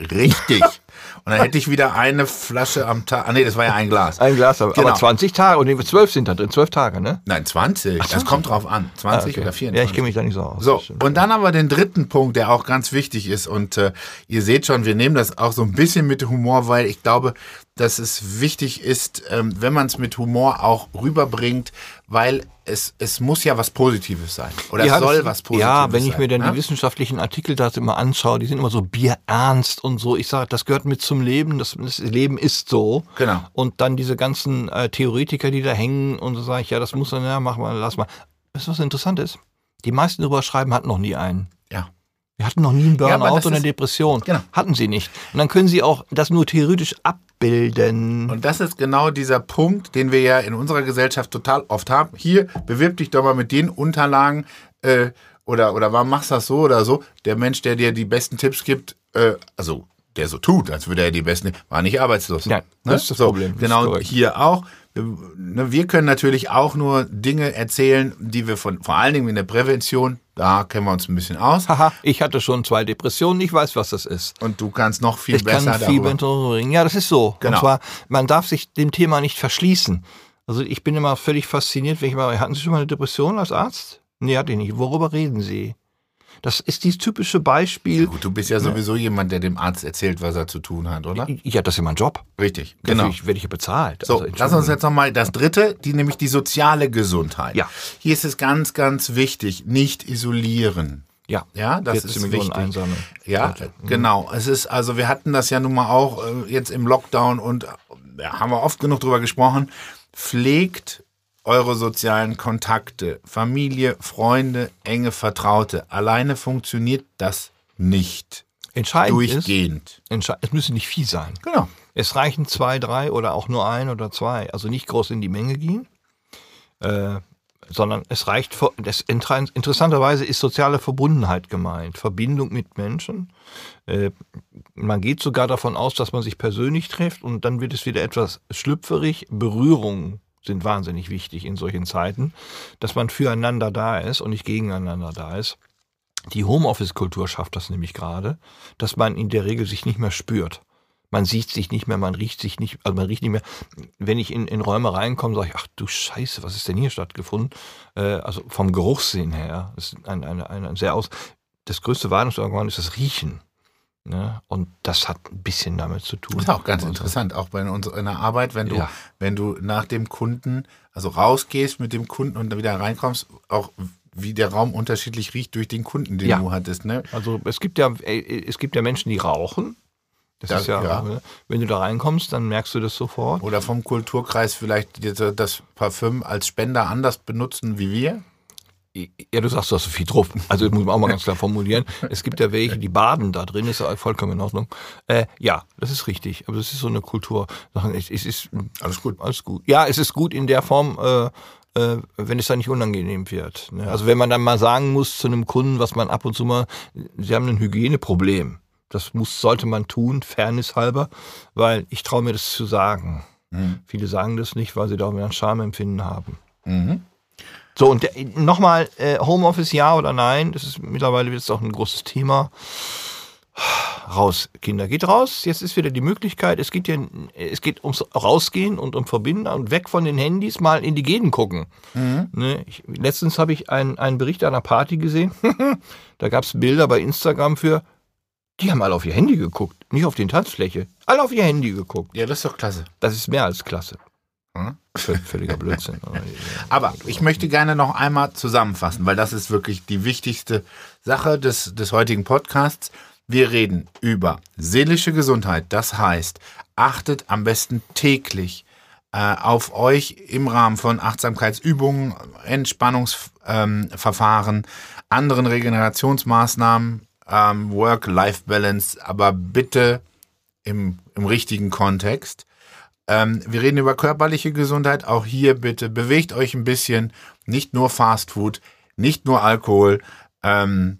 richtig. *laughs* und dann hätte ich wieder eine Flasche am Tag. Ah nee, das war ja ein Glas. Ein Glas, aber, Genau. aber 20 Tage, und 12 sind da drin, 12 Tage, ne? Nein, 20. Das kommt drauf an. 20 Ah, okay. oder 24. Ja, ich kenne mich da nicht so aus. So, und dann aber den dritten Punkt, der auch ganz wichtig ist. Und äh, ihr seht schon, wir nehmen das auch so ein bisschen mit Humor, weil ich glaube, dass es wichtig ist, ähm, wenn man es mit Humor auch rüberbringt, weil es, es muss ja was Positives sein. Oder Ja, es soll was Positives sein. Ja, wenn ich mir dann ne? die wissenschaftlichen Artikel da immer anschaue, die sind immer so bierernst und so. Ich sage, das gehört mit zum Leben. Das, das Leben ist so. Genau. Und dann diese ganzen äh, Theoretiker, die da hängen und so sage ich, ja, das muss dann, ja, mach mal, lass mal. Weißt du, was interessant ist? Die meisten drüber schreiben, hatten noch nie einen. Ja. Wir hatten noch nie einen Ja, Burnout das oder eine Depression. Genau. Hatten sie nicht. Und dann können sie auch das nur theoretisch abbilden. Und das ist genau dieser Punkt, den wir ja in unserer Gesellschaft total oft haben. Hier, bewirb dich doch mal mit den Unterlagen äh, oder, oder warum machst du das so oder so. Der Mensch, der dir die besten Tipps gibt, äh, also der so tut, als würde er die besten, war nicht arbeitslos. Ja, das ist das so, Problem. Genau hier auch. Wir, ne, wir können natürlich auch nur Dinge erzählen, die wir von, vor allen Dingen in der Prävention, da kennen wir uns ein bisschen aus. Haha, ich hatte schon zwei Depressionen, ich weiß, was das ist. Und du kannst noch viel Ich besser kann viel darüber. bringen. Ja, das ist so. Genau. Und zwar, man darf sich dem Thema nicht verschließen. Also ich bin immer völlig fasziniert, wenn ich mal, hatten Sie schon mal eine Depression als Arzt? Nee, hatte ich nicht. Worüber reden Sie? Das ist dieses typische Beispiel. Gut, du bist ja sowieso jemand, der dem Arzt erzählt, was er zu tun hat, oder? Ja, das ist ja mein Job. Richtig, genau. Dafür werde ich ja bezahlt. So, Also, lass uns jetzt nochmal das dritte, die nämlich die soziale Gesundheit. Ja. Hier ist es ganz, ganz wichtig, nicht isolieren. Ja, Ja, das 14 ist wichtig. Einsame. Ja, Leute. genau. Es ist, also wir hatten das ja nun mal auch äh, jetzt im Lockdown und äh, ja, haben wir oft genug drüber gesprochen. Pflegt eure sozialen Kontakte, Familie, Freunde, enge Vertraute. Alleine funktioniert das nicht. Entscheidend ist, Durchgehend. entsche- es müssen nicht viel sein. Genau. Es reichen zwei, drei oder auch nur ein oder zwei. Also nicht groß in die Menge gehen. Äh, sondern es reicht, das, interessanterweise ist soziale Verbundenheit gemeint, Verbindung mit Menschen. Äh, man geht sogar davon aus, dass man sich persönlich trifft und dann wird es wieder etwas schlüpferig. Berührung sind wahnsinnig wichtig in solchen Zeiten, dass man füreinander da ist und nicht gegeneinander da ist. Die Homeoffice-Kultur schafft das nämlich gerade, dass man in der Regel sich nicht mehr spürt. Man sieht sich nicht mehr, man riecht sich nicht, also man riecht nicht mehr. Wenn ich in, in Räume reinkomme, sage ich, ach du Scheiße, was ist denn hier stattgefunden? Äh, also vom Geruchssinn her, ist ein, ein, ein, ein sehr aus. Das größte Warnungsorgan ist das Riechen. Ne? Und das hat ein bisschen damit zu tun. Das ist auch ganz interessant, auch bei uns in der Arbeit, wenn du, ja. wenn du nach dem Kunden, also rausgehst mit dem Kunden und dann wieder reinkommst, auch wie der Raum unterschiedlich riecht durch den Kunden, den ja. du hattest. Ne? Also es gibt ja, es gibt ja Menschen, die rauchen. Das, das ist ja, ja, ne? wenn du da reinkommst, dann merkst du das sofort. Oder vom Kulturkreis vielleicht das Parfüm als Spender anders benutzen wie wir. Ja, du sagst, du hast so viel drauf. Also muss man auch mal ganz klar formulieren. Es gibt ja welche, die baden da drin, ist ja vollkommen in Ordnung. Äh, ja, das ist richtig. Aber das ist so eine Kultur. Es, ist alles gut. Alles gut. Ja, es ist gut in der Form, äh, äh, wenn es dann nicht unangenehm wird. Ne? Also wenn man dann mal sagen muss zu einem Kunden, was man ab und zu mal, sie haben ein Hygieneproblem. Das muss, sollte man tun, Fairness halber, weil ich traue mir das zu sagen. Mhm. Viele sagen das nicht, weil sie da ein Schamempfinden haben. Mhm. So, und nochmal, äh, Homeoffice ja oder nein, das ist mittlerweile jetzt auch ein großes Thema. Raus, Kinder, geht raus. Jetzt ist wieder die Möglichkeit, es geht ja, es geht ums Rausgehen und um Verbinden und weg von den Handys mal in die Gegend gucken. Mhm. Ne, ich, letztens habe ich einen, einen Bericht einer Party gesehen. *laughs* da gab es Bilder bei Instagram für, die haben alle auf ihr Handy geguckt, nicht auf die Tanzfläche. Alle auf ihr Handy geguckt. Ja, das ist doch klasse. Das ist mehr als klasse. Hm? Völliger Blödsinn. Aber ich möchte gerne noch einmal zusammenfassen, weil das ist wirklich die wichtigste Sache des, des heutigen Podcasts. Wir reden über seelische Gesundheit. Das heißt, achtet am besten täglich äh, auf euch im Rahmen von Achtsamkeitsübungen, Entspannungsverfahren, ähm, anderen Regenerationsmaßnahmen, ähm, Work-Life-Balance, aber bitte im, im richtigen Kontext. Ähm, wir reden über körperliche Gesundheit. Auch hier bitte bewegt euch ein bisschen. Nicht nur Fast Food, nicht nur Alkohol. Ähm,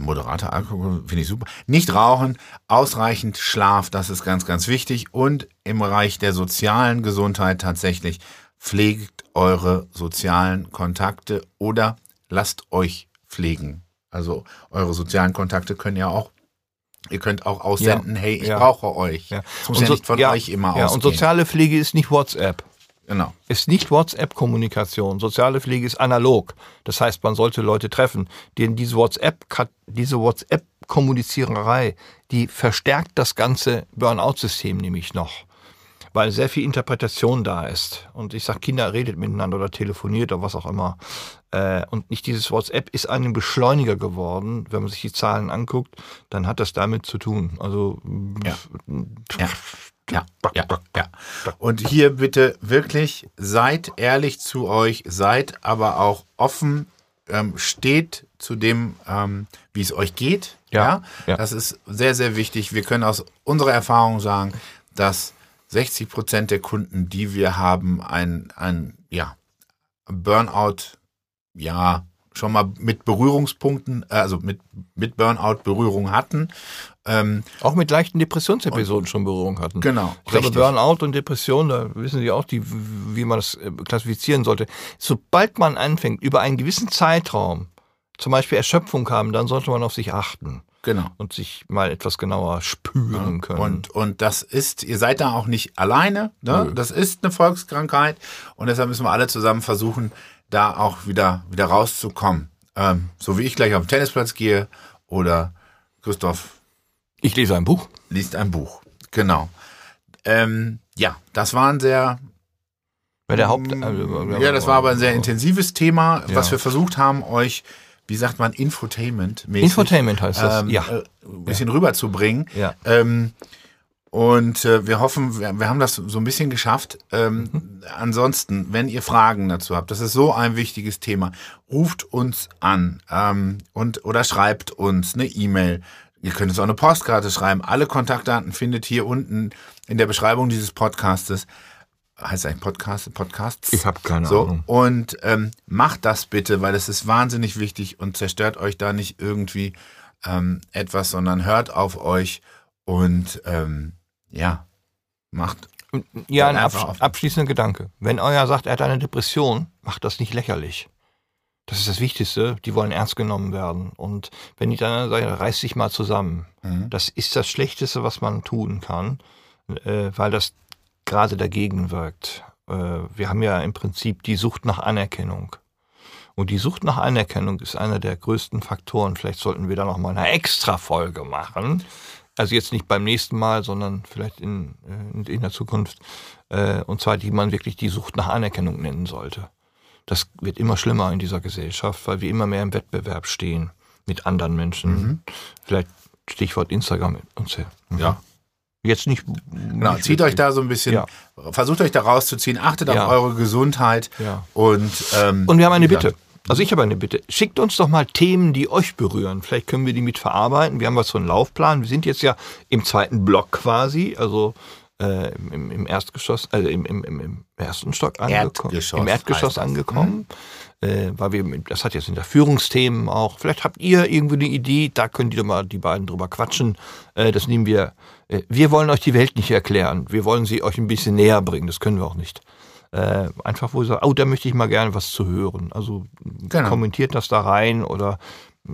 moderater Alkohol finde ich super. Nicht rauchen, ausreichend Schlaf, das ist ganz, ganz wichtig. Und im Bereich der sozialen Gesundheit tatsächlich pflegt eure sozialen Kontakte oder lasst euch pflegen. Also eure sozialen Kontakte können ja auch Ihr könnt auch aussenden, ja, hey, ich ja. brauche euch. Ja. Das muss und ja nicht von euch immer ja, ausgehen. Und soziale Pflege ist nicht WhatsApp. Genau. Ist nicht WhatsApp-Kommunikation. Soziale Pflege ist analog. Das heißt, man sollte Leute treffen. Denn diese WhatsApp, diese WhatsApp-Kommuniziererei, die verstärkt das ganze Burnout-System nämlich noch weil sehr viel Interpretation da ist. Und ich sage, Kinder redet miteinander oder telefoniert oder was auch immer. Äh, und nicht dieses WhatsApp ist einem Beschleuniger geworden. Wenn man sich die Zahlen anguckt, dann hat das damit zu tun. Also ja. ja. Ja, ja, ja. Und hier bitte wirklich seid ehrlich zu euch, seid aber auch offen, ähm, steht zu dem, ähm, wie es euch geht. Ja, ja, das ist sehr, sehr wichtig. Wir können aus unserer Erfahrung sagen, dass 60 Prozent der Kunden, die wir haben, ein, ein ja, Burnout, ja, schon mal mit Berührungspunkten, äh, also mit, mit Burnout Berührung hatten. Ähm, auch mit leichten Depressionsepisoden schon Berührung hatten. Genau. Ich glaube, Burnout und Depression, da wissen Sie auch, die, wie man das äh, klassifizieren sollte. Sobald man anfängt, über einen gewissen Zeitraum zum Beispiel Erschöpfung haben, dann sollte man auf sich achten. Genau. Und sich mal etwas genauer spüren können. Und, und das ist, ihr seid da auch nicht alleine. Ne? Das ist eine Volkskrankheit. Und deshalb müssen wir alle zusammen versuchen, da auch wieder, wieder rauszukommen. Ähm, so wie ich gleich auf den Tennisplatz gehe oder Christoph. Ich lese ein Buch. Liest ein Buch. Genau. Ähm, ja, das war ein sehr bei der Haupt. Äh, ja, das war aber ein sehr intensives Thema, ja. was wir versucht haben, euch wie sagt man, Infotainment. -mäßig, Infotainment heißt das, ähm, ja. Äh, ein bisschen ja. rüberzubringen. Ja. Ähm, und äh, wir hoffen, wir, wir, haben das so ein bisschen geschafft. Ähm, mhm. Ansonsten, wenn ihr Fragen dazu habt, das ist so ein wichtiges Thema, ruft uns an ähm, und oder schreibt uns eine E-Mail. Ihr könnt uns auch eine Postkarte schreiben. Alle Kontaktdaten findet hier unten in der Beschreibung dieses Podcastes. heißt eigentlich Podcast, Podcasts. Ich habe keine so, Ahnung. Und ähm, macht das bitte, weil es ist wahnsinnig wichtig und zerstört euch da nicht irgendwie ähm, etwas, sondern hört auf euch und ähm, ja, macht. Ja, ein absch auf- abschließender Gedanke. Wenn euer sagt, er hat eine Depression, macht das nicht lächerlich. Das ist das Wichtigste. Die wollen ernst genommen werden. Und wenn die dann sagen, reiß dich mal zusammen. Mhm. Das ist das Schlechteste, was man tun kann, äh, weil das gerade dagegen wirkt. Äh, wir haben ja im Prinzip die Sucht nach Anerkennung. Und die Sucht nach Anerkennung ist einer der größten Faktoren. Vielleicht sollten wir da noch mal eine extra Folge machen. Also jetzt nicht beim nächsten Mal, sondern vielleicht in, äh, in, in der Zukunft. Äh, und zwar, die man wirklich die Sucht nach Anerkennung nennen sollte. Das wird immer schlimmer in dieser Gesellschaft, weil wir immer mehr im Wettbewerb stehen mit anderen Menschen. Vielleicht Stichwort Instagram und so. Ja. Jetzt nicht. Genau, nicht zieht euch da so ein bisschen, Ja. versucht euch da rauszuziehen, achtet Ja. auf eure Gesundheit Ja. und ähm, Und wir haben eine ja. Bitte. Also ich habe eine Bitte. Schickt uns doch mal Themen, die euch berühren. Vielleicht können wir die mit verarbeiten. Wir haben was so einen Laufplan. Wir sind jetzt ja im zweiten Block quasi, also äh, im, im Erstgeschoss, also im, im, im, ersten Stock angekommen. Erdgeschoss Im Erdgeschoss angekommen. Äh, weil wir, das hat jetzt in der Führungsthemen auch. Vielleicht habt ihr irgendwie eine Idee, da könnt ihr mal die beiden drüber quatschen. Äh, das nehmen wir. Äh, wir wollen euch die Welt nicht erklären. Wir wollen sie euch ein bisschen näher bringen. Das können wir auch nicht. Äh, einfach, wo ihr sagt, oh, da möchte ich mal gerne was zu hören. Also Genau. kommentiert das da rein oder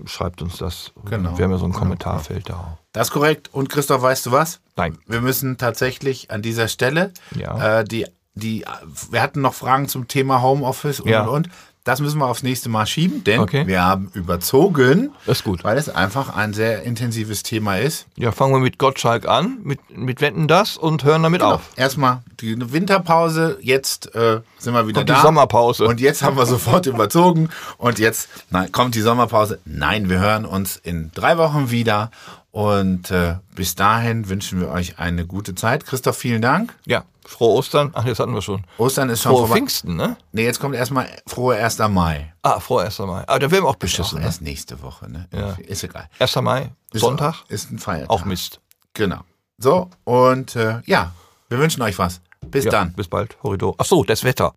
schreibt uns das. Genau. Wir haben ja so ein Kommentarfeld da auch. Das ist korrekt. Und Christoph, weißt du was? Nein. Wir müssen tatsächlich an dieser Stelle, Ja. äh, die, die, wir hatten noch Fragen zum Thema Homeoffice und, Ja. und, und. Das müssen wir aufs nächste Mal schieben, denn Okay. wir haben überzogen, Das ist gut. weil es einfach ein sehr intensives Thema ist. Ja, fangen wir mit Gottschalk an, mit, mit Wetten das und hören damit auf. Erstmal die Winterpause, jetzt äh, sind wir wieder Und die da. Sommerpause. Und jetzt haben wir sofort überzogen. Und jetzt nein, kommt die Sommerpause. Nein, wir hören uns in drei Wochen wieder. Und äh, bis dahin wünschen wir euch eine gute Zeit. Christoph, vielen Dank. Ja, frohe Ostern. Ach, das hatten wir schon. Ostern ist schon Frohe vorbei. Pfingsten, ne? Nee, jetzt kommt erstmal frohe 1. Mai. Ah, frohe 1. Mai. Aber da werden wir auch Auch beschissen. Ne? erst nächste Woche, ne? Ja. Ist egal. 1. Mai, Ist, Sonntag, Ist ein Feiertag. auch Mist. Genau. So, und äh, ja, wir wünschen euch was. Bis Ja, dann. Bis bald. Horridor. Ach so, das Wetter.